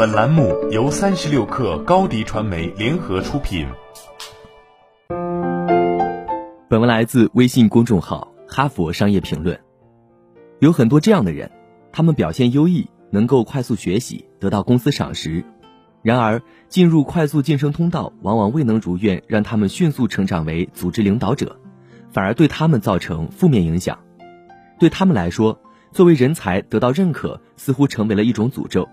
本栏目由三十六氪高低传媒联合出品。本文来自微信公众号《哈佛商业评论》。有很多这样的人，他们表现优异，能够快速学习，得到公司赏识。然而，进入快速晋升通道往往未能如愿，让他们迅速成长为组织领导者，反而对他们造成负面影响。对他们来说，作为人才得到认可，似乎成为了一种诅咒。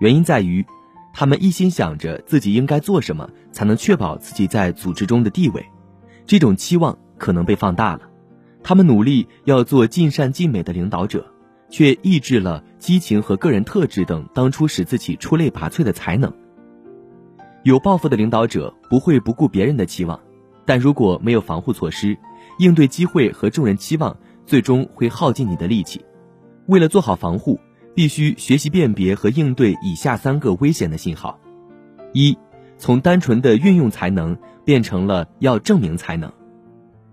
原因在于，他们一心想着自己应该做什么才能确保自己在组织中的地位，这种期望可能被放大了。他们努力要做尽善尽美的领导者，却抑制了激情和个人特质等当初使自己出类拔萃的才能。有抱负的领导者不会不顾别人的期望，但如果没有防护措施，应对机会和众人期望，最终会耗尽你的力气。为了做好防护。必须学习辨别和应对以下三个危险的信号：一，从单纯的运用才能变成了要证明才能。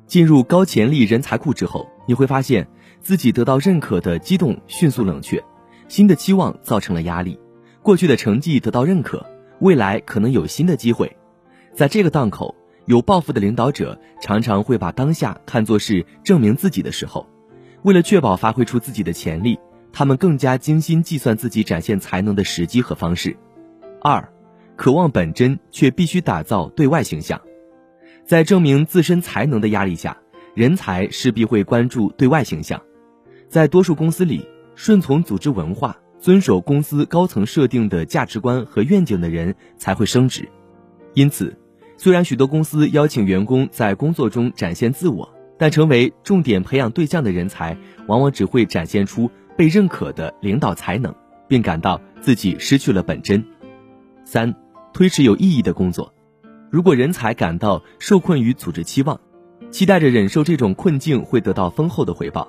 进入高潜力人才库之后，你会发现自己得到认可的激动迅速冷却，新的期望造成了压力。过去的成绩得到认可，未来可能有新的机会。在这个档口，有抱负的领导者常常会把当下看作是证明自己的时候，为了确保发挥出自己的潜力。他们更加精心计算自己展现才能的时机和方式。二，渴望本真却必须打造对外形象，在证明自身才能的压力下，人才势必会关注对外形象。在多数公司里，顺从组织文化、遵守公司高层设定的价值观和愿景的人才会升职。因此，虽然许多公司邀请员工在工作中展现自我，但成为重点培养对象的人才，往往只会展现出。被认可的领导才能，并感到自己失去了本真。三，推迟有意义的工作。如果人才感到受困于组织期望，期待着忍受这种困境会得到丰厚的回报，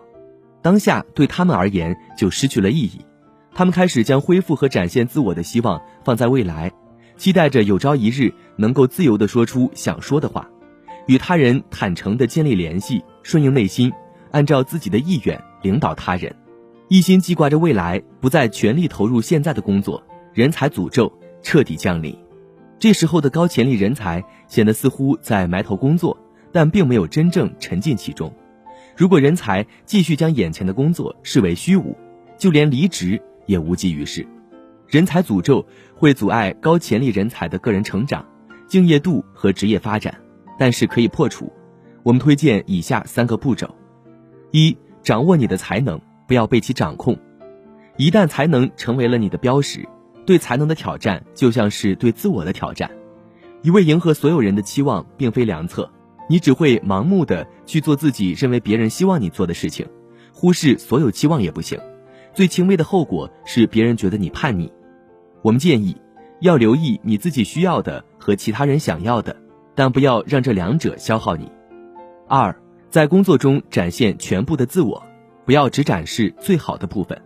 当下对他们而言就失去了意义。他们开始将恢复和展现自我的希望放在未来，期待着有朝一日能够自由地说出想说的话，与他人坦诚地建立联系，顺应内心，按照自己的意愿领导他人。一心记挂着未来，不再全力投入现在的工作，人才诅咒彻底降临。这时候的高潜力人才显得似乎在埋头工作，但并没有真正沉浸其中。如果人才继续将眼前的工作视为虚无，就连离职也无济于事。人才诅咒会阻碍高潜力人才的个人成长、敬业度和职业发展，但是可以破除。我们推荐以下三个步骤：一、掌握你的才能。不要被其掌控，一旦才能成为了你的标识，对才能的挑战就像是对自我的挑战。一味迎合所有人的期望并非良策，你只会盲目的去做自己认为别人希望你做的事情，忽视所有期望也不行。最轻微的后果是别人觉得你叛逆。我们建议要留意你自己需要的和其他人想要的，但不要让这两者消耗你。二，在工作中展现全部的自我。不要只展示最好的部分，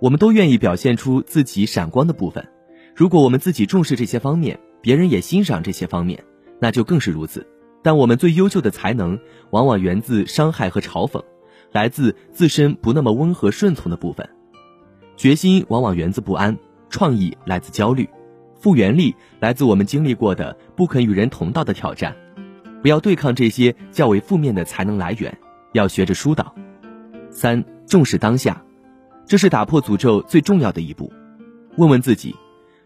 我们都愿意表现出自己闪光的部分。如果我们自己重视这些方面，别人也欣赏这些方面，那就更是如此。但我们最优秀的才能，往往源自伤害和嘲讽，来自自身不那么温和顺从的部分。决心往往源自不安，创意来自焦虑，复原力来自我们经历过的不肯与人同道的挑战。不要对抗这些较为负面的才能来源，要学着疏导。三重视当下，这是打破诅咒最重要的一步。问问自己，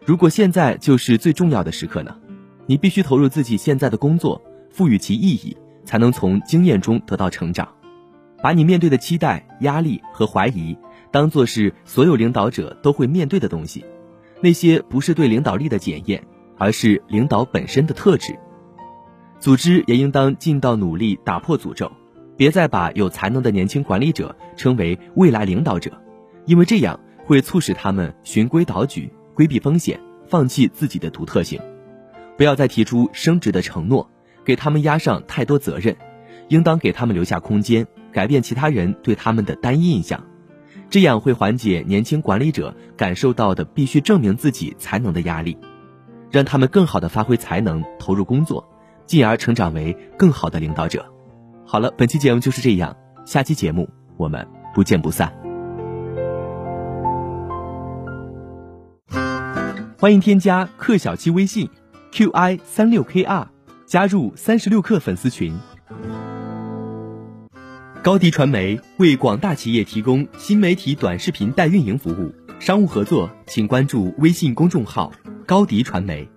如果现在就是最重要的时刻呢？你必须投入自己现在的工作，赋予其意义，才能从经验中得到成长。把你面对的期待、压力和怀疑，当做是所有领导者都会面对的东西。那些不是对领导力的检验，而是领导本身的特质。组织也应当尽到努力打破诅咒。别再把有才能的年轻管理者称为未来领导者，因为这样会促使他们循规蹈矩、规避风险、放弃自己的独特性。不要再提出升职的承诺，给他们压上太多责任，应当给他们留下空间，改变其他人对他们的单一印象，这样会缓解年轻管理者感受到的必须证明自己才能的压力，让他们更好的发挥才能，投入工作，进而成长为更好的领导者。好了，本期节目就是这样，下期节目我们不见不散。欢迎添加克小七微信，qi 三六 kr，加入三十六氪粉丝群。高迪传媒为广大企业提供新媒体短视频代运营服务，商务合作请关注微信公众号高迪传媒。